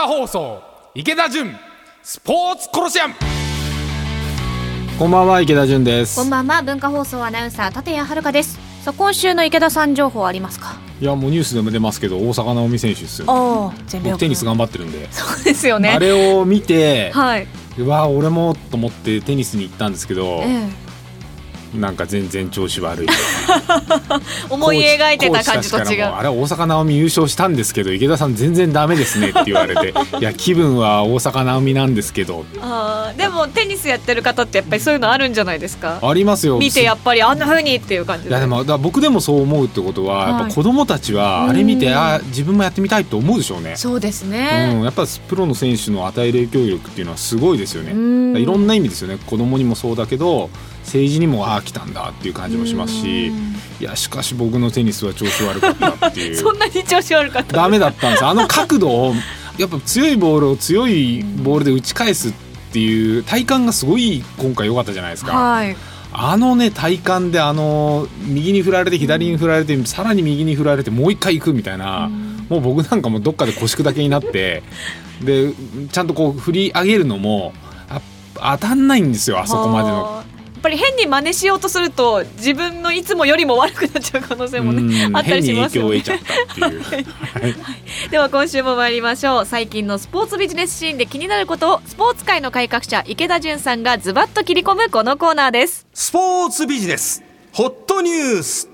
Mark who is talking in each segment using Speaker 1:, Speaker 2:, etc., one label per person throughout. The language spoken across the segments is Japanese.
Speaker 1: 化放送池田純スポーツコロシアム。
Speaker 2: こんばんは池田純です。
Speaker 3: こんばんは文化放送アナウンサー立谷遥です。さあ今週の池田さん情報ありますか？
Speaker 2: いやもうニュースでも出ますけど大坂なおみ選手ですよ、ね、
Speaker 3: ああ全米
Speaker 2: 僕テニス頑張ってるんで。
Speaker 3: そうですよね。
Speaker 2: あれを見て、
Speaker 3: はい、
Speaker 2: うわ俺もと思ってテニスに行ったんですけど、
Speaker 3: え
Speaker 2: なんか全然調子悪い。
Speaker 3: え、思い描いてた感じと違う。
Speaker 2: あれ大坂なおみ優勝したんですけど池田さん全然ダメですねって言われて いや気分は大坂なおみなんですけど。
Speaker 3: あーでもテニスやってる方ってやっぱりそういうのあるんじゃないですか？
Speaker 2: ありますよ。
Speaker 3: 見てやっぱりあんな風にっていう感じ
Speaker 2: いやでもだ僕でもそう思うってことは、
Speaker 3: はい。
Speaker 2: やっぱ子供たちはあれ見て、
Speaker 3: うん
Speaker 2: あ自分もやってみたいと思うでしょうね。
Speaker 3: そうです
Speaker 2: う
Speaker 3: ね、
Speaker 2: ん、やっぱプロの選手の与える影響力っていうのはすごいですよね。
Speaker 3: うん。
Speaker 2: いろんな意味ですよね。子供にもそうだけど政治にもああ来たんだっていう感じもしますし
Speaker 3: うん。
Speaker 2: いやしかし僕のテニスは調子悪かったってい
Speaker 3: そんなに調子悪かった
Speaker 2: ダメだったんです。あの角度を やっぱ強いボールを強いボールで打ち返すっていう体感がすごい今回良かったじゃないですか。
Speaker 3: はい。
Speaker 2: あのね体感であの右に振られて左に振られてさらに右に振られてもう一回行くみたいな、もう僕なんかもどっかで腰砕けになってでちゃんとこう振り上げるのもあ当たんないんですよあそこまでの。
Speaker 3: っぱり変に真似しようとすると自分のいつもよりも悪くなっちゃう可能性もね
Speaker 2: うん
Speaker 3: あったりしますよね。
Speaker 2: 影響を得ちゃったっていう。は い
Speaker 3: では今週も参りましょう。最近のスポーツビジネスシーンで気になることをスポーツ界の改革者池田純さんがズバッと切り込むこのコーナーです。
Speaker 4: スポーツビジネスホットニュース。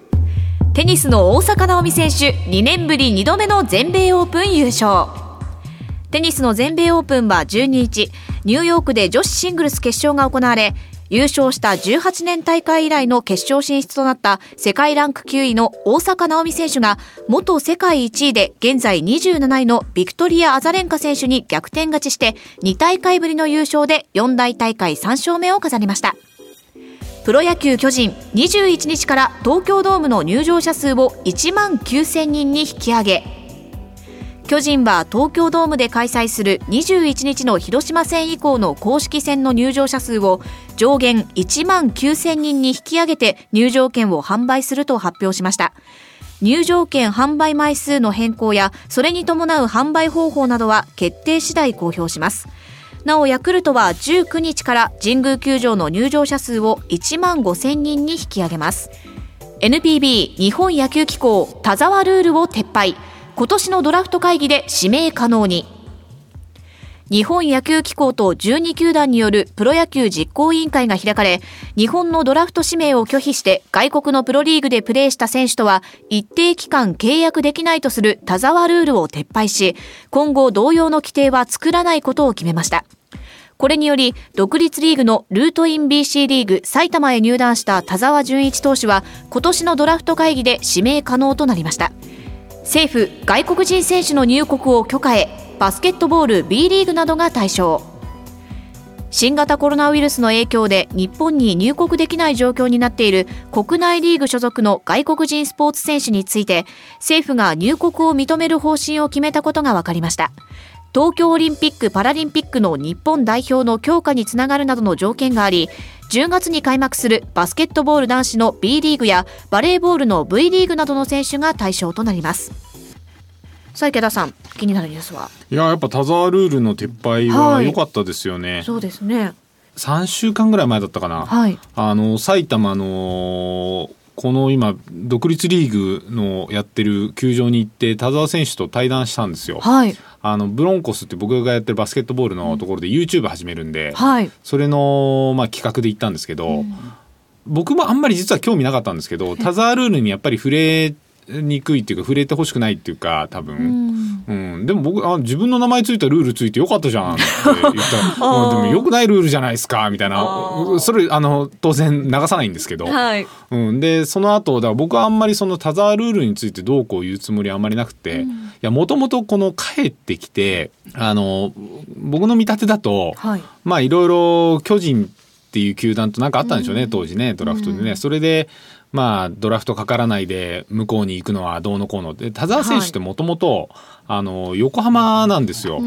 Speaker 3: テニスの大坂なおみ選手2年ぶり2度目の全米オープン優勝。テニスの全米オープンは12日ニューヨークで女子シングルス決勝が行われ優勝した18年大会以来の決勝進出となった世界ランク9位の大坂なおみ選手が元世界1位で現在27位のビクトリア・アザレンカ選手に逆転勝ちして2大会ぶりの優勝で4大大会3勝目を飾りました。プロ野球巨人21日から東京ドームの入場者数を1万9000人に引き上げ巨人は東京ドームで開催する21日の広島戦以降の公式戦の入場者数を上限1万9000人に引き上げて入場券を販売すると発表しました。入場券販売枚数の変更やそれに伴う販売方法などは決定次第公表します。なおヤクルトは19日から神宮球場の入場者数を1万5000人に引き上げます。NPB 日本野球機構田沢ルールを撤廃。今年のドラフト会議で指名可能に。日本野球機構と12球団によるプロ野球実行委員会が開かれ、日本のドラフト指名を拒否して外国のプロリーグでプレーした選手とは一定期間契約できないとする田沢ルールを撤廃し、今後同様の規定は作らないことを決めました。これにより、独立リーグのルートイン BC リーグ埼玉へ入団した田沢純一投手は、今年のドラフト会議で指名可能となりました。政府、外国人選手の入国を許可へ、バスケットボール B リーグなどが対象。新型コロナウイルスの影響で日本に入国できない状況になっている国内リーグ所属の外国人スポーツ選手について政府が入国を認める方針を決めたことが分かりました東京オリンピック・パラリンピックの日本代表の強化につながるなどの条件があり10月に開幕するバスケットボール男子の B リーグやバレーボールの V リーグなどの選手が対象となりますさあ池田さん気になるニュースは？い
Speaker 2: ややっぱ田沢ルールの撤廃は良かったですよね、
Speaker 3: そうですね。
Speaker 2: 3週間ぐらい前だったかな、
Speaker 3: はい。
Speaker 2: あの埼玉のこの今独立リーグのやってる球場に行って田澤選手と対談したんですよ。
Speaker 3: はい。
Speaker 2: あのブロンコスって僕がやってるバスケットボールのところで YouTube 始めるんで、
Speaker 3: はい。
Speaker 2: それの、まあ、企画で行ったんですけど、僕もあんまり実は興味なかったんですけど田澤ルールにやっぱり触れにくいっていうか触れてほしくないっていうか多分、うん。でも僕あ自分の名前ついたルールついてよかったじゃんって言ったら でもよくないルールじゃないですかみたいな。それあの当然流さないんですけど、
Speaker 3: はい。
Speaker 2: うん、でその後だから僕はあんまりその田沢ルールについてどうこう言うつもりはあんまりなくて、いやもともとこの帰ってきてあの僕の見立てだと、
Speaker 3: はい。
Speaker 2: まあいろいろ巨人っていう球団となんかあったんでしょうね、当時ねドラフトでね、それでまあドラフトかからないで向こうに行くのはどうのこうの。で田澤選手ってもともとあの横浜なんですよ、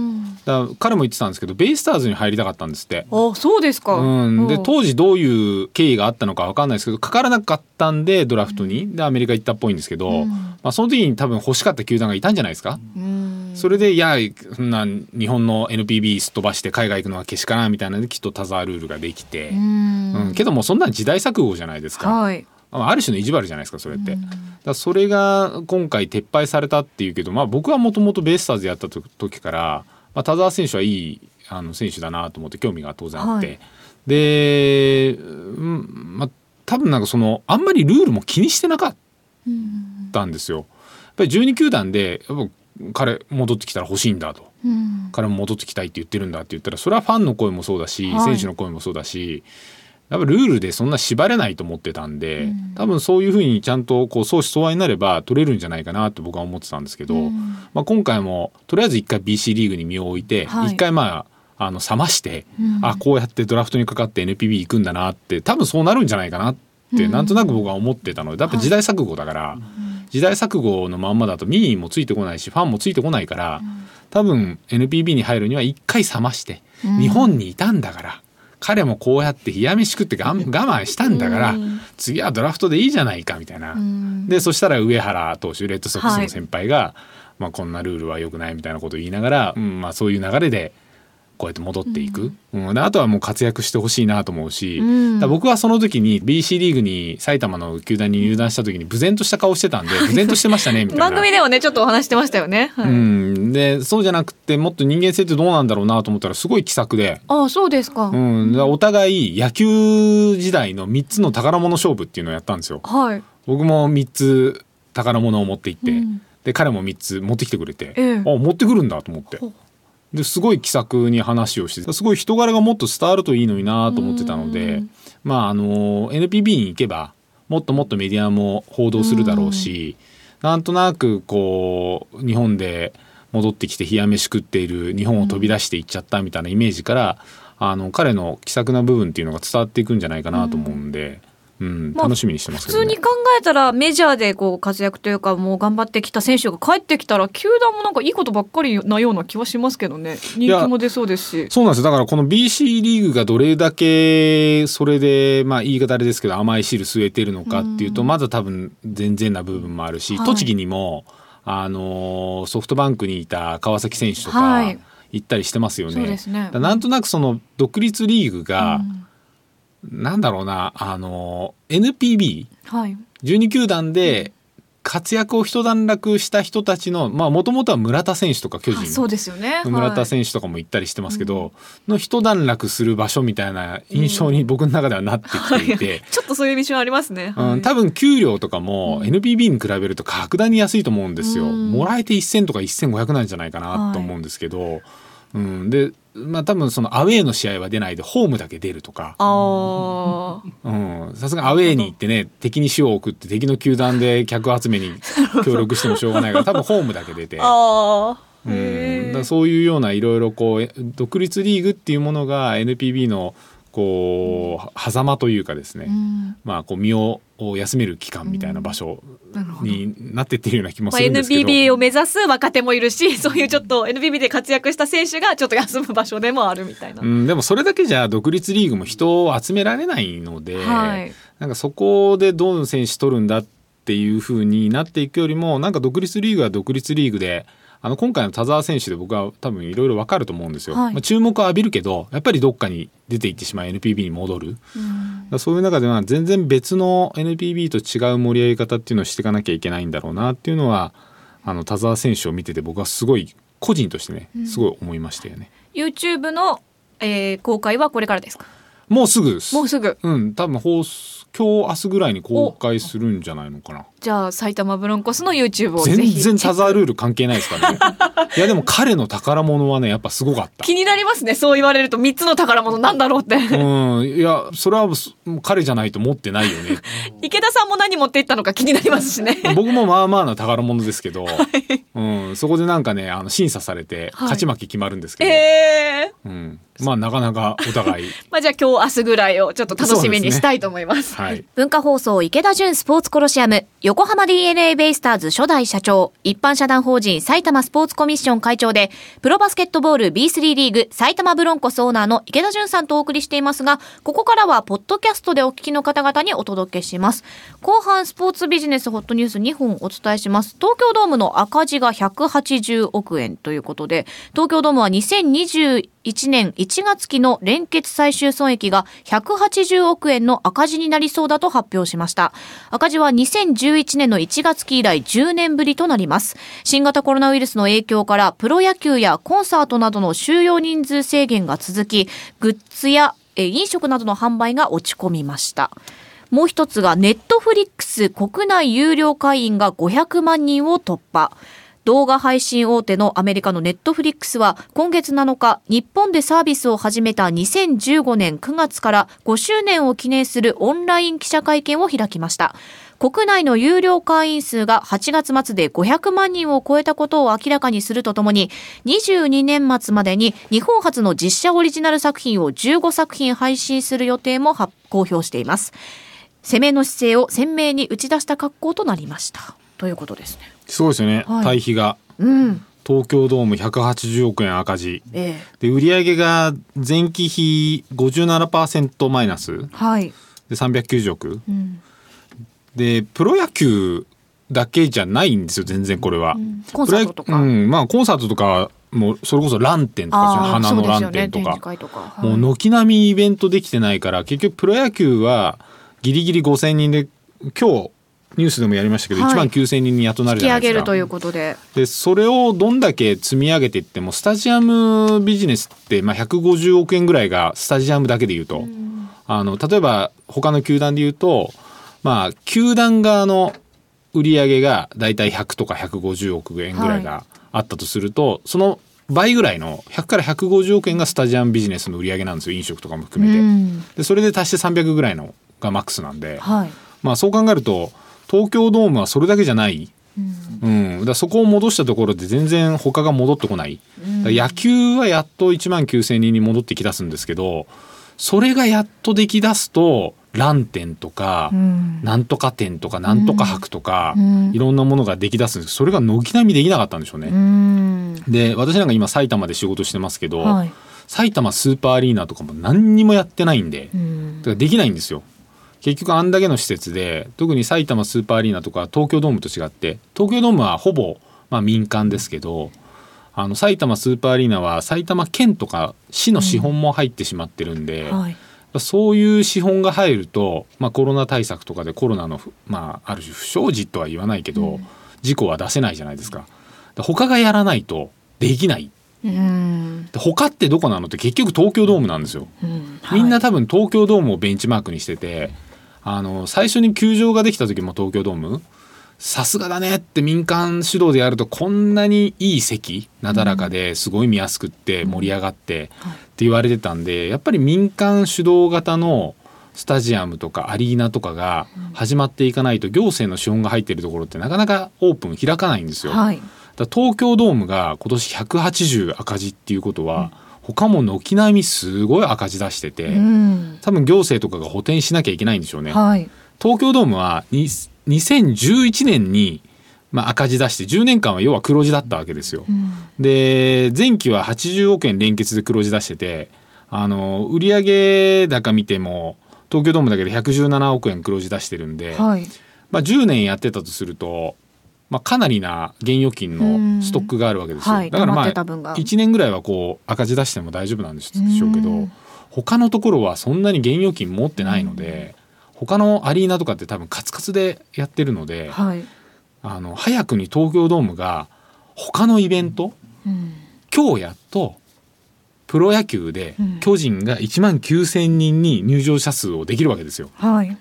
Speaker 2: だから彼も言ってたんですけどベイスターズに入りたかったんですって。
Speaker 3: あそうですか。
Speaker 2: うん、で
Speaker 3: うん。
Speaker 2: 当時どういう経緯があったのか分かんないですけどかからなかったんでドラフトに。でアメリカ行ったっぽいんですけど、まあ、その時に多分欲しかった球団がいたんじゃないですか。
Speaker 3: うん。
Speaker 2: それでいやそんな日本の NPB すっ飛ばして海外行くのはけしからんみたいなのできっと田沢ルールができて、うん。けどもそんな時代錯誤じゃないですか。
Speaker 3: はい。
Speaker 2: ある種の意地悪じゃないですかそれって。だからそれが今回撤廃されたっていうけど、まあ、僕はもともとベイスターズやった時から、まあ、田澤選手はいいあの選手だなと思って興味が当然あって、
Speaker 3: はい
Speaker 2: で、うんまあ、多分なんかそのあんまりルールも気にしてなかったんですよ。やっぱり12球団でやっぱ彼戻ってきたら欲しいんだと。彼も戻ってきたいって言ってるんだって言ったらそれはファンの声もそうだし、
Speaker 3: はい
Speaker 2: 選手の声もそうだしやっぱルールでそんな縛れないと思ってたんで、多分そういうふうにちゃんとこう相思相愛になれば取れるんじゃないかなって僕は思ってたんですけど、まあ、今回もとりあえず一回 BC リーグに身を置いて一、
Speaker 3: はい。
Speaker 2: 回まああの冷まして、あこうやってドラフトにかかって NPB 行くんだなって多分そうなるんじゃないかなって、なんとなく僕は思ってたのでやっぱ時代錯誤だから、時代錯誤のまんまだと民意もついてこないしファンもついてこないから、多分 NPB に入るには一回冷まして、日本にいたんだから彼もこうやって冷や飯食って我慢したんだから、次はドラフトでいいじゃないかみたいな。でそしたら上原投手レッドソックスの先輩が、まあ、こんなルールは良くないみたいなことを言いながら、うんまあ、そういう流れでこうやって戻っていく、うん。であとはもう活躍してほしいなと思うし、だから僕はその時に BC リーグに埼玉の球団に入団した時に無然とした顔してたんで無然としてましたねみたいな。
Speaker 3: 番組ではねちょっとお話してましたよね。はい。
Speaker 2: うん、でそうじゃなくてもっと人間性ってどうなんだろうなと思ったらすごい気さくで、
Speaker 3: ああそうですか。
Speaker 2: うん、お互い野球時代の3つの宝物勝負っていうのをやったんですよ。
Speaker 3: はい。
Speaker 2: 僕も3つ宝物を持って行って、
Speaker 3: うん。
Speaker 2: で彼も3つ持ってきてくれて、
Speaker 3: ええ。
Speaker 2: あ持ってくるんだと思ってですごい気さくに話をしてすごい人柄がもっと伝わるといいのになと思ってたのでまああの NPB に行けばもっともっとメディアも報道するだろうしなんとなくこう日本で戻ってきて冷や飯食っている日本を飛び出していっちゃったみたいなイメージから、あの彼の気さくな部分っていうのが伝わっていくんじゃないかなと思うんで、うん。
Speaker 3: まあ
Speaker 2: 楽しみにしてますね。
Speaker 3: 普通に考えたらメジャーでこう活躍というかもう頑張ってきた選手が帰ってきたら球団もなんかいいことばっかりなような気はしますけどね。人気も出そうですし。
Speaker 2: そうなんです。よだからこの BC リーグがどれだけそれでまあ言い方あれですけど甘い汁据えてるのかっていうとまだ多分全然な部分もあるし、
Speaker 3: はい。
Speaker 2: 栃木にもあのソフトバンクにいた川崎選手と
Speaker 3: は
Speaker 2: か
Speaker 3: い。
Speaker 2: 行ったりしてますよね。
Speaker 3: そうですね。
Speaker 2: なんとなくその独立リーグが、なんだろうなあの NPB
Speaker 3: はい。
Speaker 2: 12球団で活躍を一段落した人たちのまあもともとは村田選手とか巨人。
Speaker 3: あそうですよね。
Speaker 2: 村田
Speaker 3: 手
Speaker 2: 選手とかも行ったりしてますけど、の一段落する場所みたいな印象に僕の中ではなってきていて、
Speaker 3: ちょっとそういう印象ありますね、
Speaker 2: うん、多分給料とかも NPB に比べると格段に安いと思うん。ですよ。
Speaker 3: うん
Speaker 2: もらえて1000とか1500なんじゃないかなと思うんですけど、うん、でまあ多分そのアウェーの試合は出ないでホームだけ出るとか。
Speaker 3: あ
Speaker 2: うん。さすがにアウェーに行ってね敵に塩を送って敵の球団で客集めに 協力してもしょうがないから多分ホームだけ出て。うん、だそういうようないろいろこう独立リーグっていうものが NPB のこう狭間というかですね、
Speaker 3: うん。
Speaker 2: まあこう身を休める期間みたいな場所になってってるような気も
Speaker 3: ますあ、
Speaker 2: るんですけど、
Speaker 3: NBB を目指す若手もいるしそういうちょっと NBB で活躍した選手がちょっと休む場所でもあるみたいな、
Speaker 2: うん、でもそれだけじゃ独立リーグも人を集められないので、
Speaker 3: はい。
Speaker 2: なんかそこでどの選手取るんだっていう風になっていくよりもなんか独立リーグは独立リーグであの今回の田澤選手で僕は多分いろいろ分かると思うんですよ。
Speaker 3: はい
Speaker 2: まあ、注目を浴びるけどやっぱりどっかに出ていってしまう NPB に戻る。だからそういう中では全然別の NPB と違う盛り上げ方っていうのをしていかなきゃいけないんだろうなっていうのはあの田澤選手を見てて僕はすごい個人としてねすごい思いましたよね。
Speaker 3: YouTube の、えー公開はこれからですか？
Speaker 2: もうすぐです
Speaker 3: もうすぐ
Speaker 2: うん多分放送今日明日ぐらいに公開するんじゃないのかな。
Speaker 3: じゃあ埼玉ブロンコスの YouTube をぜ
Speaker 2: 全
Speaker 3: ひ
Speaker 2: 然田沢ルール関係ないですからね。いやでも彼の宝物はねやっぱすごかった。
Speaker 3: 気になりますね。そう言われると3つの宝物なんだろうって。
Speaker 2: うん。いやそれはす彼じゃないと持ってないよね。
Speaker 3: 池田さんも何持っていったのか気になりますしね。
Speaker 2: 僕もまあまあな宝物ですけど、うん、そこでなんかねあの審査されて
Speaker 3: はい。
Speaker 2: 勝ち負け決まるんですけど、
Speaker 3: えー、
Speaker 2: うん、まあなかなかお互い。
Speaker 3: まあじゃあ今日明日ぐらいをちょっと楽しみにしたいと思います。
Speaker 2: はい。
Speaker 3: 文化放送池田純スポーツコロシアム横浜 DNA ベイスターズ初代社長、一般社団法人埼玉スポーツコミッション会長で、プロバスケットボール B3 リーグ埼玉ブロンコスオーナーの池田淳さんとお送りしていますが、ここからはポッドキャストでお聞きの方々にお届けします。後半スポーツビジネスホットニュース2本お伝えします。東京ドームの赤字が180億円ということで、東京ドームは2021 1年1月期の連結最終損益が180億円の赤字になりそうだと発表しました。赤字は2011年の1月期以来10年ぶりとなります。新型コロナウイルスの影響からプロ野球やコンサートなどの収容人数制限が続き、グッズや飲食などの販売が落ち込みました。もう一つがネットフリックス国内有料会員が500万人を突破。動画配信大手のアメリカのネットフリックスは今月7日、日本でサービスを始めた2015年9月から5周年を記念するオンライン記者会見を開きました。国内の有料会員数が8月末で500万人を超えたことを明らかにするとともに、22年末までに日本初の実写オリジナル作品を15作品配信する予定も公表しています。攻めの姿勢を鮮明に打ち出した格好となりました。ということですね。
Speaker 2: すごいですよね、
Speaker 3: はい
Speaker 2: 対比が
Speaker 3: うん。
Speaker 2: 東京ドーム180億円赤字
Speaker 3: ええ。
Speaker 2: で売上が前期比57%マイナス
Speaker 3: はい。
Speaker 2: で390億
Speaker 3: うん。
Speaker 2: でプロ野球だけじゃないんですよ全然これは、
Speaker 3: コンサートとか。
Speaker 2: うんまあコンサートとかもそれこそランテンとか花のラ。ンテンとか、
Speaker 3: 展示会とか。はい
Speaker 2: もう軒並みイベントできてないから結局プロ野球はギリギリ5,000人で今日ニュースでもやりましたけど、
Speaker 3: はい
Speaker 2: 1万9,000人にやっとな
Speaker 3: 引き
Speaker 2: るじゃないですか。
Speaker 3: 上げるということで。
Speaker 2: でそれをどんだけ積み上げていってもスタジアムビジネスって、まあ、150億円ぐらいがスタジアムだけで言うと、あの例えば他の球団で言うと、まあ、球団側の売り上げがだいたい100とか150億円ぐらいがあったとすると、その倍ぐらいの100から150億円がスタジアムビジネスの売り上げなんですよ飲食とかも含めて。
Speaker 3: うん
Speaker 2: でそれで足して300ぐらいのがマックスなんで、
Speaker 3: はい。
Speaker 2: まあ、そう考えると東京ドームはそれだけじゃない。うん、だからそこを戻したところで全然他が戻ってこない、だから野球はやっと1万9,000人に戻ってきだすんですけどそれがやっとできだすとラン店とか、
Speaker 3: うん。
Speaker 2: なんとか店とかなんとか博とか、
Speaker 3: うん
Speaker 2: いろんなものができだすんですそれが軒並みできなかったんでしょうね。
Speaker 3: うん。
Speaker 2: で私なんか今埼玉で仕事してますけど、
Speaker 3: はい。
Speaker 2: 埼玉スーパーアリーナとかも何にもやってないんで、
Speaker 3: うん
Speaker 2: だからできないんですよ結局あんだけの施設で特に埼玉スーパーアリーナとか東京ドームと違って東京ドームはほぼ、まあ、民間ですけどあの埼玉スーパーアリーナは埼玉県とか市の資本も入ってしまってるんで、
Speaker 3: はい。
Speaker 2: そういう資本が入ると、まあ、コロナ対策とかでコロナのふ、まあ、ある種不祥事とは言わないけど、事故は出せないじゃないですか。だから他がやらないとできない
Speaker 3: うん。
Speaker 2: で他ってどこなのって結局東京ドームなんですよ。
Speaker 3: うん
Speaker 2: みんな多分東京ドームをベンチマークにしててあの最初に球場ができた時も東京ドームさすがだねって民間主導でやるとこんなにいい席なだらかですごい見やすくって盛り上がってって言われてたんでやっぱり民間主導型のスタジアムとかアリーナとかが始まっていかないと行政の資本が入っているところってなかなかオープン開かないんですよ。
Speaker 3: はい。
Speaker 2: だ東京ドームが今年180赤字っていうことは、他も軒並みすごい赤字出してて、
Speaker 3: うん。
Speaker 2: 多分行政とかが補填しなきゃいけないんでしょうね。
Speaker 3: はい。
Speaker 2: 東京ドームはに2011年に、まあ、赤字出して10年間は要は黒字だったわけですよ。で前期は80億円連結で黒字出しててあの売上高見ても東京ドームだけで117億円黒字出してるんで、
Speaker 3: はい。
Speaker 2: まあ、10年やってたとすると、まあ、かなりな現預金のストックがあるわけですよ。
Speaker 3: はい
Speaker 2: だからまあ
Speaker 3: ってた分が
Speaker 2: 1年ぐらいはこう赤字出しても大丈夫なんでしょうけど
Speaker 3: うん
Speaker 2: 他のところはそんなに現預金持ってないので他のアリーナとかって多分カツカツでやってるので
Speaker 3: はい。
Speaker 2: あの早くに東京ドームが他のイベント
Speaker 3: うん。
Speaker 2: 今日やっとプロ野球で
Speaker 3: うん
Speaker 2: 巨人が1万9,000人に入場者数をできるわけですよ。
Speaker 3: はい。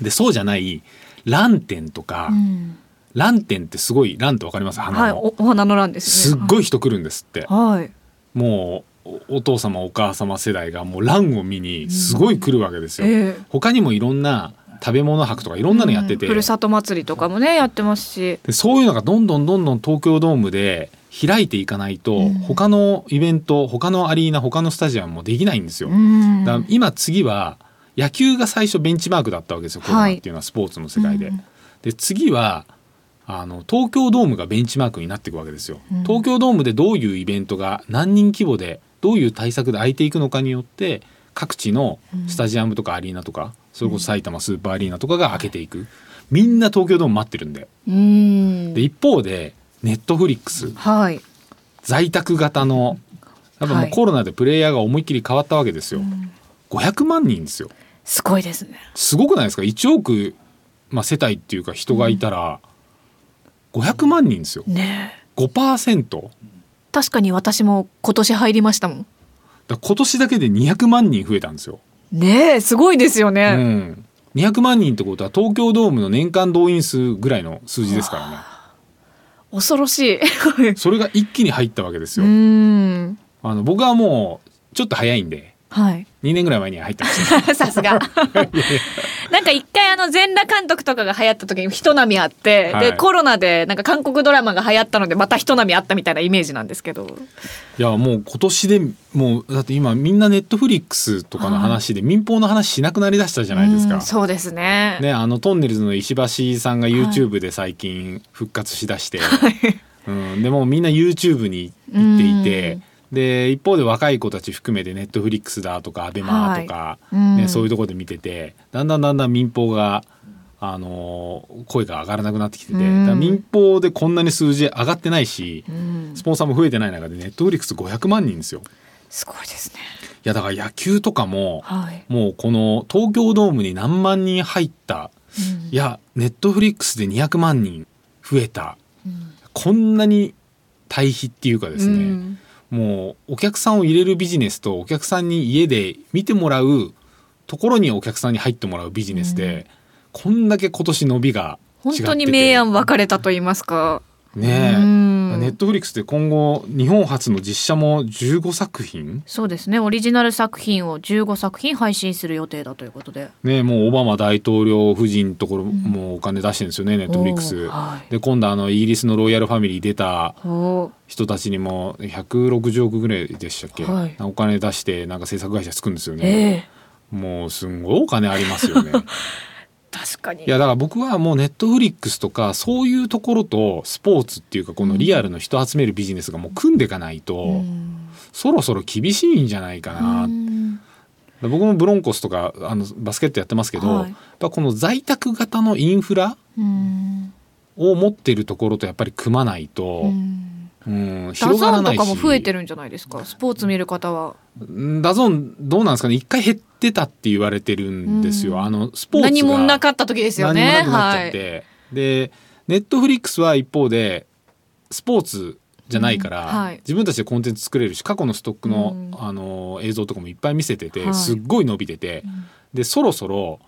Speaker 2: でそうじゃないランテンとか、
Speaker 3: うん。
Speaker 2: ランテンってすごいランってわかります？花の、
Speaker 3: はい。おお花の欄ですね。
Speaker 2: すっごい人来るんですって、
Speaker 3: はい。
Speaker 2: もうおお父様お母様世代がもうランを見にすごい来るわけですよ、
Speaker 3: ええ。
Speaker 2: 他にもいろんな食べ物博とかいろんなのやってて、
Speaker 3: うん。ふるさと祭りとかもねやってますし。
Speaker 2: でそういうのがどんどんどんどん東京ドームで開いていかないと、
Speaker 3: うん。
Speaker 2: 他のイベント他のアリーナ他のスタジアムもできないんですよ、
Speaker 3: うん。
Speaker 2: だから今次は野球が最初ベンチマークだったわけですよコロナっていうのはスポーツの世界で、
Speaker 3: うん。
Speaker 2: で次はあの東京ドームがベンチマークになっていくわけですよ、
Speaker 3: うん。
Speaker 2: 東京ドームでどういうイベントが何人規模でどういう対策で空いていくのかによって各地のスタジアムとかアリーナとか、それこそ埼玉スーパーアリーナとかが開けていく、みんな東京ドーム待ってるんで。
Speaker 3: うん。
Speaker 2: で一方でネットフリックス。
Speaker 3: はい。
Speaker 2: 在宅型のやっぱも
Speaker 3: はい。
Speaker 2: うコロナでプレイヤーが思いっきり変わったわけですよ、500万人ですよ。
Speaker 3: すごいですね。
Speaker 2: すごくないですか？1億、まあ、世帯っていうか人がいたら500万人ですよ。
Speaker 3: ねえ。
Speaker 2: 5%
Speaker 3: 確かに私も今年入りましたもん。
Speaker 2: だ今年だけで200万人増えたんですよ、
Speaker 3: ねえすごいですよ
Speaker 2: う
Speaker 3: ね、
Speaker 2: ん、200万人ってことは東京ドームの年間動員数ぐらいの数字ですからね。
Speaker 3: 恐ろしい。
Speaker 2: それが一気に入ったわけです
Speaker 3: う
Speaker 2: よ
Speaker 3: ん。
Speaker 2: あの僕はもうちょっと早いんで
Speaker 3: はい。
Speaker 2: 2年ぐらい前には入ったんですよ。
Speaker 3: さすが。なんか一回あの全裸監督とかが流行った時に人波あって、
Speaker 2: はい。
Speaker 3: でコロナでなんか韓国ドラマが流行ったのでまた人波あったみたいなイメージなんですけど。
Speaker 2: いやもう今年でもうだって今みんなネットフリックスとかの話で民放の話しなくなりだしたじゃないですか。
Speaker 3: うんそうですね。
Speaker 2: ね、あのトンネルズの石橋さんが YouTube で最近復活しだして、うん、でもうみんな YouTube に行っていて、で一方で若い子たち含めてネットフリックスだとか ABEMA とか、
Speaker 3: はい。うん。
Speaker 2: ね、そういうところで見ててだんだんだんだん民放が、あのー声が上がらなくなってきてて、
Speaker 3: うん。
Speaker 2: 民放でこんなに数字上がってないし、
Speaker 3: うん。
Speaker 2: スポンサーも増えてない中でネットフリックス500万人ですよ。
Speaker 3: すごいですね。
Speaker 2: いやだから野球とかも、
Speaker 3: はい、
Speaker 2: もうこの東京ドームに何万人入った
Speaker 3: うん。
Speaker 2: いやネットフリックスで200万人増えた。
Speaker 3: うん。
Speaker 2: こんなに対比っていうかですね、
Speaker 3: うん
Speaker 2: もうお客さんを入れるビジネスとお客さんに家で見てもらうところにお客さんに入ってもらうビジネスで、こんだけ今年伸びが
Speaker 3: 本当に明暗分かれたと言いますか。
Speaker 2: ねえ、
Speaker 3: うん
Speaker 2: ネットフリックスで今後日本初の実写も15作品？
Speaker 3: そうですね。オリジナル作品を15作品配信する予定だということで。
Speaker 2: ねもうオバマ大統領夫人のところもお金出してるんですよね、ネットフリックス。
Speaker 3: はい。
Speaker 2: で今度あのイギリスのロイヤルファミリー出た人たちにも160億ぐらいでしたっけ、
Speaker 3: はい。
Speaker 2: お金出してなんか制作会社作るんですよ
Speaker 3: え
Speaker 2: ね、
Speaker 3: え。
Speaker 2: もうすんごいお金ありますよね
Speaker 3: 確かに。
Speaker 2: いやだから僕はもうネットフリックスとかそういうところとスポーツっていうかこのリアルの人集めるビジネスがもう組んでいかないと、
Speaker 3: うん。
Speaker 2: そろそろ厳しいんじゃないかな、
Speaker 3: うん。
Speaker 2: 僕もブロンコスとかあのバスケットやってますけど、
Speaker 3: はい。
Speaker 2: やっぱこの在宅型のインフラ
Speaker 3: うん。
Speaker 2: を持っているところとやっぱり組まないと、
Speaker 3: うん。
Speaker 2: うん、
Speaker 3: ダゾーンと
Speaker 2: がらないし。
Speaker 3: かも増えてるんじゃないですか？スポーツ見る方は。
Speaker 2: うんダゾーンどうなんですかね？一回減ってたって言われてるんですよ、
Speaker 3: うん。
Speaker 2: あのスポーツが。
Speaker 3: 何もなかった時ですよね。
Speaker 2: 何もなくなっちゃっ
Speaker 3: はい。
Speaker 2: て、でネットフリックスは一方でスポーツじゃないから、
Speaker 3: うん。はい。
Speaker 2: 自分たちでコンテンツ作れるし過去のストックの,、
Speaker 3: うん。
Speaker 2: あの映像とかもいっぱい見せてて、
Speaker 3: はい。
Speaker 2: すっごい伸びてて、でそろそろ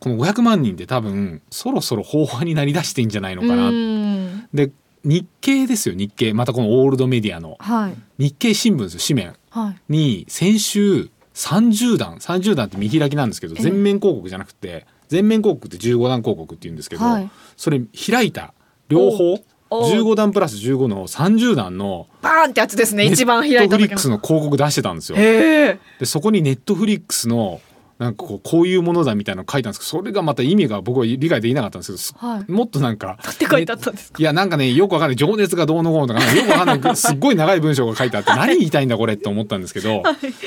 Speaker 2: この500万人で多分そろそろ飽和になりだしてんじゃないのかな、
Speaker 3: うん。
Speaker 2: で日経ですよ日経。またこのオールドメディアの。
Speaker 3: はい。
Speaker 2: 日経新聞ですよ紙面。
Speaker 3: はい。
Speaker 2: に先週30段。30段って見開きなんですけど
Speaker 3: ええ。
Speaker 2: 全面広告じゃなくて全面広告って15段広告って言うんですけど、
Speaker 3: はい。
Speaker 2: それ開いた両方
Speaker 3: おお
Speaker 2: 15段プラス15の30段の
Speaker 3: バーンってやつですね。一番開い
Speaker 2: ネットフリックスの広告出してたんですよ。でそこにネットフリックスのなんかこうこういうものだみたいなの書いたんですけどそれがまた意味が僕は理解できなかったんですけどす、
Speaker 3: はい。
Speaker 2: もっとなんか
Speaker 3: って書いてあったんですか？
Speaker 2: いやなんかねよくわかんない情熱がどうのこうのとかよくわかんない すっごい長い文章が書いてあって何言いたいんだこれって思ったんですけど、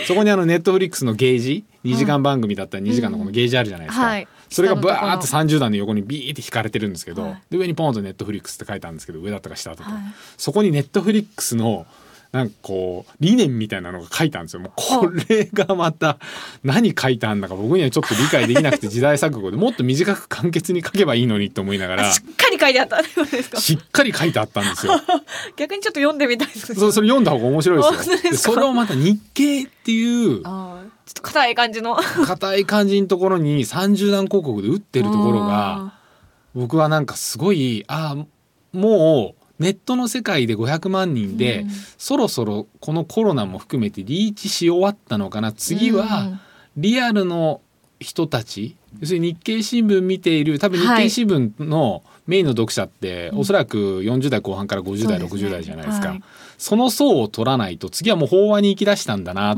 Speaker 2: そこにあのネットフリックスのゲージ2時間番組だったら2時間のこのゲージあるじゃないですか、
Speaker 3: はい。
Speaker 2: それがバーって
Speaker 3: 下の
Speaker 2: 30段の横にビーって引かれてるんですけど、
Speaker 3: はい。
Speaker 2: で上にポンとネットフリックスって書いてあるんですけど上だったか下だったか、
Speaker 3: はい。
Speaker 2: そこにネットフリックスのなんかこう理念みたいなのが書いたんですよ。もうこれがまた何書いてあんだか僕にはちょっと理解できなくて時代錯誤で。もっと短く簡潔に書けばいいのにと思いながら
Speaker 3: しっかり書いてあったってことですか？
Speaker 2: しっかり書いてあったんですよ。
Speaker 3: 逆にちょっと読んでみたいです
Speaker 2: そそれ読んだ方が面白いですよ。それをまた日経っていう
Speaker 3: ちょっと硬い感じの。
Speaker 2: 硬い感じのところに30段広告で打ってるところが僕はなんかすごいああもうネットの世界で500万人で、
Speaker 3: うん。
Speaker 2: そろそろこのコロナも含めてリーチし終わったのかな。次はリアルの人たち。要するに日経新聞見ている多分日経新聞のメインの読者って、おそらく40代後半から50代、
Speaker 3: そうですね
Speaker 2: 60代じゃないですか、
Speaker 3: はい
Speaker 2: その層を取らないと次はもう法話に行き出したんだなっ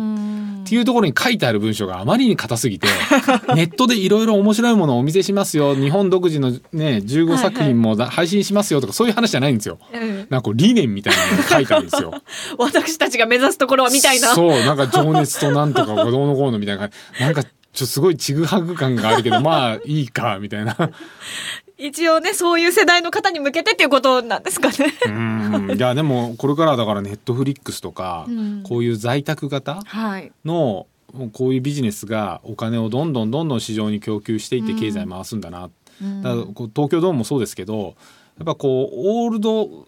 Speaker 2: ていうところに書いてある文章があまりに硬すぎて ネットでいろいろ面白いものをお見せしますよ日本独自のね15作品もだ配信しますよとかそういう話じゃないんですよ。
Speaker 3: うん
Speaker 2: なんか理念みたいなのが書いてあるんですよ。
Speaker 3: 私たちが目指すところはみたいな。
Speaker 2: そうなんか情熱となんとかがどうのこうのみたいななんかちょっとすごいちぐはぐ感があるけどまあいいかみたいな。
Speaker 3: 一応ね、そういう世代の方に向けてっていうことなんですかね。
Speaker 2: うん。いやでもこれからだからネットフリックスとか、
Speaker 3: うん。
Speaker 2: こういう在宅型
Speaker 3: はい。
Speaker 2: のこういうビジネスがお金をどんどんどんどん市場に供給していって経済回すんだな、
Speaker 3: うん。
Speaker 2: だから東京ドームもそうですけどやっぱこうオールド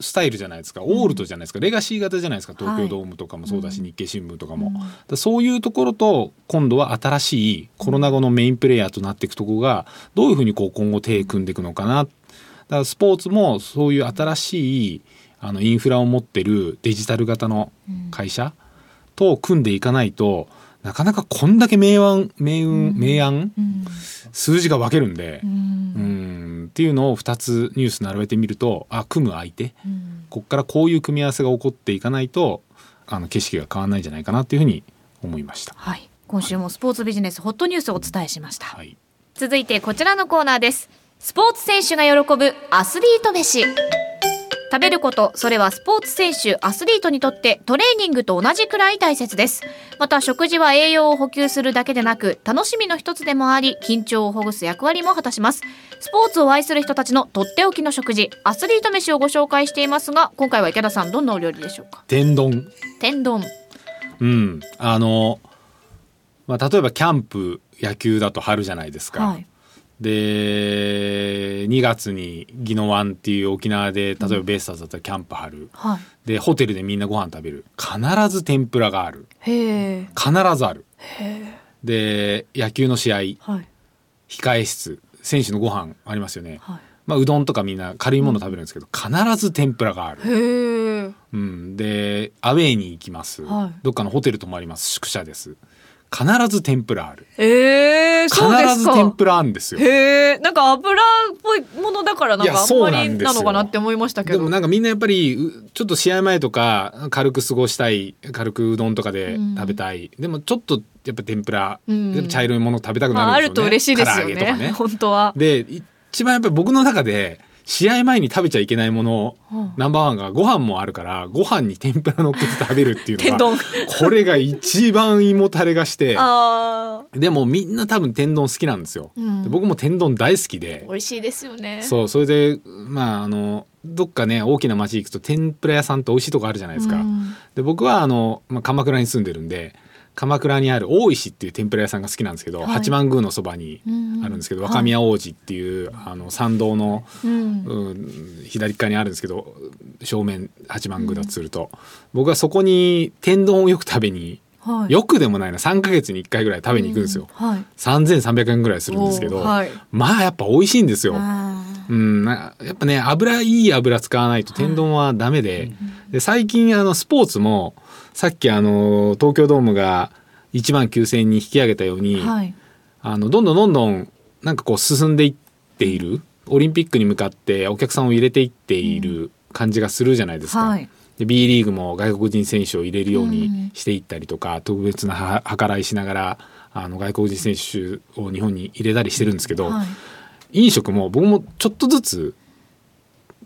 Speaker 2: スタイルじゃないですか、オールドじゃないですか。レガシー型じゃないですか。東京ドームとかもそうだし、日経新聞とかも、だからそういうところと今度は新しいコロナ後のメインプレイヤーとなっていくところがどういうふうにこう今後手組んでいくのかな。だからスポーツもそういう新しいあのインフラを持ってるデジタル型の会社と組んでいかないとなかなかこんだけ明暗明運明暗
Speaker 3: うん。
Speaker 2: 数字が分けるんで。
Speaker 3: う、ん。
Speaker 2: うんっていうのを2つニュース並べてみるとあ組む相手
Speaker 3: うん
Speaker 2: こっからこういう組み合わせが起こっていかないとあの景色が変わらないんじゃないかなっていうふうに思いました。
Speaker 3: はい。今週もスポーツビジネスホットニュースをお伝えしました。
Speaker 2: はい、
Speaker 3: 続いてこちらのコーナーです。スポーツ選手が喜ぶアスリート飯。食べること、それはスポーツ選手、アスリートにとってトレーニングと同じくらい大切です。また食事は栄養を補給するだけでなく、楽しみの一つでもあり、緊張をほぐす役割も果たします。スポーツを愛する人たちのとっておきの食事、アスリート飯をご紹介していますが、今回は池田さん、どんなお料理でしょうか？
Speaker 2: 天丼
Speaker 3: 天丼。
Speaker 2: うんあの、まあ、例えばキャンプ野球だと春じゃないですか。
Speaker 3: はい。
Speaker 2: で2月に宜野湾っていう沖縄で例えばベイスターズだったらキャンプ張る、
Speaker 3: はい。
Speaker 2: でホテルでみんなご飯食べる。必ず天ぷらがある。
Speaker 3: へえ。
Speaker 2: 必ずある。で野球の試合。
Speaker 3: はい。
Speaker 2: 控え室。選手のご飯ありますよね、
Speaker 3: はい。
Speaker 2: まあ、うどんとかみんな軽いもの食べるんですけど、必ず天ぷらがある、
Speaker 3: へえ。
Speaker 2: うん、でアウェーに行きます、
Speaker 3: はい。
Speaker 2: どっかのホテル泊まります。宿舎です必ず天ぷらある
Speaker 3: ええ
Speaker 2: 必
Speaker 3: そうですか。
Speaker 2: ず天ぷらあるんですよ
Speaker 3: へえ、なんか油っぽいものだからなんかあんまり
Speaker 2: な
Speaker 3: のかなって思いましたけど。
Speaker 2: でもなんかみんなやっぱりうちょっと試合前とか軽く過ごしたい軽くうどんとかで食べたい、でもちょっとやっぱ天ぷら、
Speaker 3: うん
Speaker 2: 茶色いもの食べたく
Speaker 3: まあ、
Speaker 2: なるんですよね、
Speaker 3: あると嬉しいですよね。
Speaker 2: ね
Speaker 3: 本当は。
Speaker 2: で一番やっぱり僕の中で試合前に食べちゃいけないもの、
Speaker 3: うん。
Speaker 2: ナンバーワンがご飯もあるからご飯に天ぷら乗っけて食べるっていう
Speaker 3: 天
Speaker 2: のが
Speaker 3: 丼。
Speaker 2: これが一番胃もたれがして でもみんな多分天丼好きなんですよ、
Speaker 3: うん。
Speaker 2: で僕も天丼大好きで。
Speaker 3: 美味しいですよね。
Speaker 2: そうそれでまああのどっかね大きな町行くと天ぷら屋さんって美味しいとこあるじゃないですか、
Speaker 3: うん。
Speaker 2: で僕はあの、まあ、鎌倉に住んでるんで鎌倉にある大石っていう天ぷら屋さんが好きなんですけど、
Speaker 3: はい
Speaker 2: 八幡宮のそばにあるんですけど、若宮王子っていう、あの参道の、
Speaker 3: うん。
Speaker 2: うん、左側にあるんですけど正面八幡宮だとすると、僕はそこに天丼をよく食べに
Speaker 3: はい。
Speaker 2: よくでもないな3ヶ月に1回ぐらい食べに行くんですよ、
Speaker 3: うんはい。
Speaker 2: 3300円ぐらいするんですけど、
Speaker 3: はい
Speaker 2: まあやっぱ美味しいんですよ。
Speaker 3: あ
Speaker 2: うん、なやっぱね油いい油使わないと天丼はダメで,、で最近あのスポーツもさっきあの東京ドームが1万9,000に引き上げたように。あのどんどんどんどんなんかこう進んでいっているオリンピックに向かってお客さんを入れていっている感じがするじゃないですか。
Speaker 3: はい。
Speaker 2: で B リーグも外国人選手を入れるよう
Speaker 3: うん
Speaker 2: にしていったりとか、特別なは計らいしながらあの外国人選手を日本に入れたりしてるんですけど、
Speaker 3: はい。
Speaker 2: 飲食も僕もちょっとずつ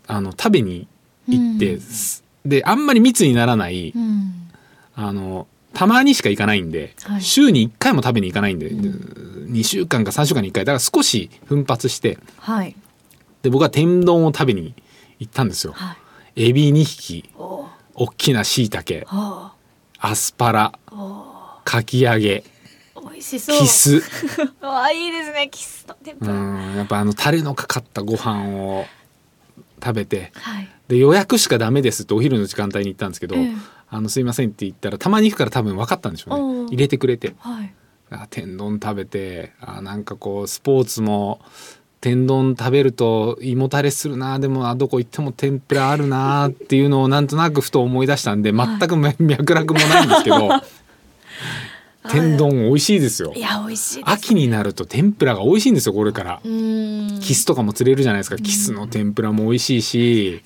Speaker 2: あの食べに行って、
Speaker 3: うん
Speaker 2: すであんまり密にならない、
Speaker 3: うん。
Speaker 2: あのたまにしか行かないんで、
Speaker 3: はい
Speaker 2: 週に1回も食べに行かないんで、2週間か3週間に1回だから少し奮発して
Speaker 3: はい。
Speaker 2: で僕は天丼を食べに行ったんですよ。
Speaker 3: はい。
Speaker 2: エビ2匹大きなしいたけ
Speaker 3: は
Speaker 2: アスパラかき揚げ
Speaker 3: ー美味しそう。
Speaker 2: キ。ス
Speaker 3: ああ、いいですね。キスと天ぷ
Speaker 2: う
Speaker 3: ら。
Speaker 2: んやっぱあのタレのかかったご飯を食べて
Speaker 3: はい。
Speaker 2: で予約しかダメですってお昼の時間帯に行ったんですけど、
Speaker 3: ええ
Speaker 2: あのすいませんって言ったらたまに行くから多分分かったんでしょうね入れてくれて
Speaker 3: はい。
Speaker 2: あ天丼食べてあなんかこうスポーツも天丼食べると胃もたれするな。でもあどこ行っても天ぷらあるなっていうのをなんとなくふと思い出したんで全くめ 脈絡もないんですけど。天丼美味しいですよ。
Speaker 3: いや、美味しいです。
Speaker 2: 秋になると天ぷらが美味しいんですよこれから。キスとかも釣れるじゃないですか。キスの天ぷらも美味しいし。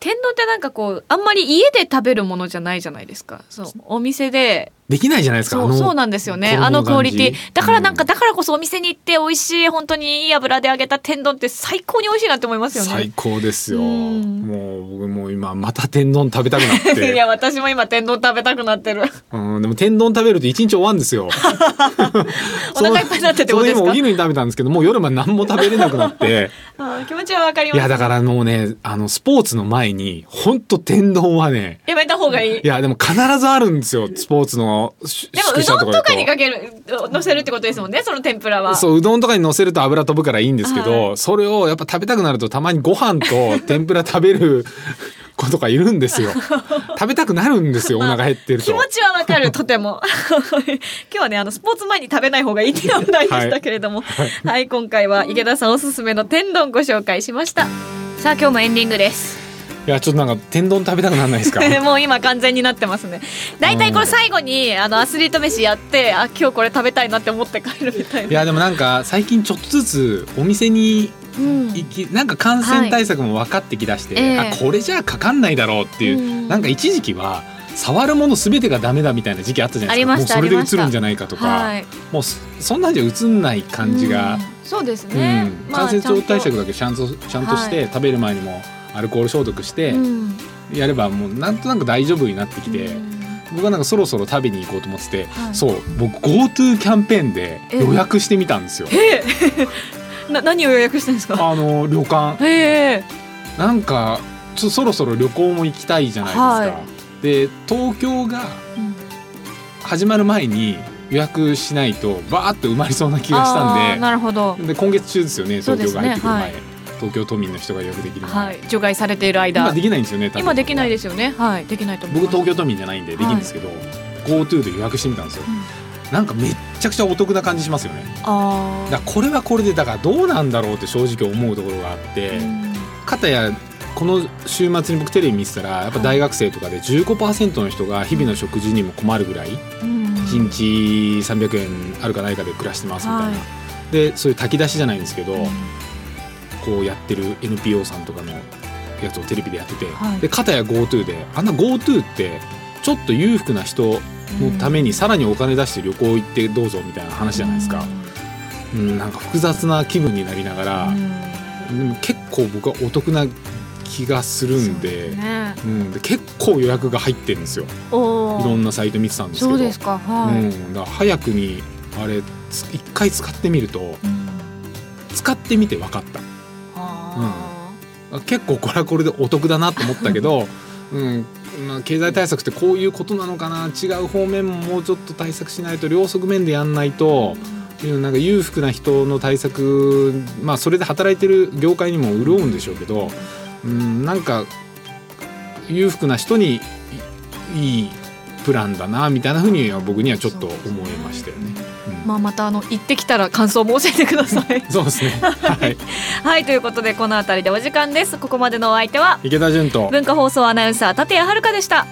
Speaker 3: 天丼ってなんかこうあんまり家で食べるものじゃないじゃないですか。そうお店で
Speaker 2: できないじゃないですか
Speaker 3: そうそうなんですよね。
Speaker 2: 衣
Speaker 3: あのクオリティ。だからなんか、だからこそお店に行って美味しい本当にいい油で揚げた天丼って最高に美味しいなって思いますよね。
Speaker 2: 最高ですよ。
Speaker 3: うん。
Speaker 2: もう僕もう今また天丼食べたくなっ
Speaker 3: い
Speaker 2: て
Speaker 3: や私も今天丼食べたくなってる。
Speaker 2: うん、でも天丼食べると一日終わるんですよ。
Speaker 3: お腹いっぱいになってってことですか？
Speaker 2: お昼に食べたんですけど、もう夜まで何も食べれなくなって。
Speaker 3: 気持ちはわかります。
Speaker 2: いや、だからもうね、あの、スポーツの前に、ほんと天丼はね、
Speaker 3: やめた方がいい。
Speaker 2: いや、でも必ずあるんですよ、スポーツの
Speaker 3: でもうどんとかにかける乗せるってことですもんねその天ぷらは
Speaker 2: そう、うどんとかに乗せると油飛ぶからいいんですけど、
Speaker 3: は
Speaker 2: それをやっぱ食べたくなるとたまにご飯と天ぷら食べる子とかいるんですよ。食べたくなるんですよ、お腹減ってると
Speaker 3: 気持。ちはわかるとても今日はねあのスポーツ前に食べない方がいいっていうお題でしたけれどもはい、今回は池田さんおすすめの天丼ご紹介しましたさあ今日もエンディングです
Speaker 2: いや、ちょっとなんか天丼食べたくならないですか？
Speaker 3: もう今完全になってますね。大体これ最後にあのアスリート飯やってあ今日これ食べたいなって思って帰るみたいな。
Speaker 2: いやでもなんか最近ちょっとずつお店に
Speaker 3: うん。
Speaker 2: 行きなんか感染対策も分かってきだして、
Speaker 3: はい。ええ。
Speaker 2: あこれじゃあかかんないだろうっていう、
Speaker 3: うん
Speaker 2: なんか一時期は触るもの全てがダメだみたいな時期あったじゃないですか。もうそれで
Speaker 3: ありました。
Speaker 2: 映るんじゃないかとか、
Speaker 3: はい。
Speaker 2: もうそそんなんじゃ映んない感じが、
Speaker 3: うん。そうです
Speaker 2: うん。
Speaker 3: ね、まあ
Speaker 2: 感染症対策
Speaker 3: ち
Speaker 2: だけちゃんとちゃんとして、
Speaker 3: はい。
Speaker 2: 食べる前にもアルコール消毒してやればもうなんとなく大丈夫になってきて、
Speaker 3: うん。
Speaker 2: 僕はなんかそろそろ食べに行こうと思ってて、
Speaker 3: はい。
Speaker 2: そう僕 GoTo キャンペーンで予約してみたんですよ。
Speaker 3: え。え な何を予約したんですか？
Speaker 2: あの旅館。
Speaker 3: ええ。
Speaker 2: なんかちょそろそろ旅行も行きたいじゃないですか。
Speaker 3: はい。
Speaker 2: で東京が
Speaker 3: うん。
Speaker 2: 始まる前に予約しないとバーッと埋まりそうな気がしたん
Speaker 3: なるほど。
Speaker 2: でで今月中ですよね。東京が入ってくる前、
Speaker 3: はい
Speaker 2: 東京都民の人が予約できる前、
Speaker 3: はい。除外されている間。
Speaker 2: 今できないんですよね多分。
Speaker 3: 今できないですよね。はい。できないと思い
Speaker 2: 僕東京都民じゃないんでできるんですけど、GoTo で予約してみたんですよ、なんかめっちゃくちゃお得な感じしますよね。
Speaker 3: あ
Speaker 2: だこれはこれでだからどうなんだろうって正直思うところがあって、かたやこの週末に僕テレビ見てたらやっぱ大学生とかで15%の人が日々の食事にも困るぐらい1日300円あるかないかで暮らしてますみたいな、
Speaker 3: はい。
Speaker 2: でそういう炊き出しじゃないんですけど、こうやってる NPO さんとかのやつをテレビでやってて、
Speaker 3: はい。
Speaker 2: で片や GoTo であんな GoTo ってちょっと裕福な人のためにさらにお金出して旅行行ってどうぞみたいな話じゃないですか、うん、なんか複雑な気分になりながら、でも結構僕はお得な気がするんで
Speaker 3: ね。
Speaker 2: うん、で結構予約が入ってるんですよ。
Speaker 3: お
Speaker 2: いろんなサイト見てたんですけど。
Speaker 3: そうですか。はい、
Speaker 2: うん、だ早くにあれつ一回使ってみると
Speaker 3: うん。
Speaker 2: 使ってみて分かった
Speaker 3: あ
Speaker 2: あ結構これはこれでお得だなと思ったけど、うん。まあ、経済対策ってこういうことなのかな？違う方面ももうちょっと対策しないと両側面でやんないと、うんなんか裕福な人の対策まあそれで働いてる業界にも潤うんでしょうけど、うん、なんか裕福な人にいいいプランだなみたいなふうには僕にはちょっと思いましたよね。うん
Speaker 3: まあまたあの行ってきたら感想も教えてください
Speaker 2: そうですね。はい。
Speaker 3: はいということでこの辺りでお時間ですここまでのお相手は
Speaker 2: 池田純と。
Speaker 3: 文化放送アナウンサー立谷遥でした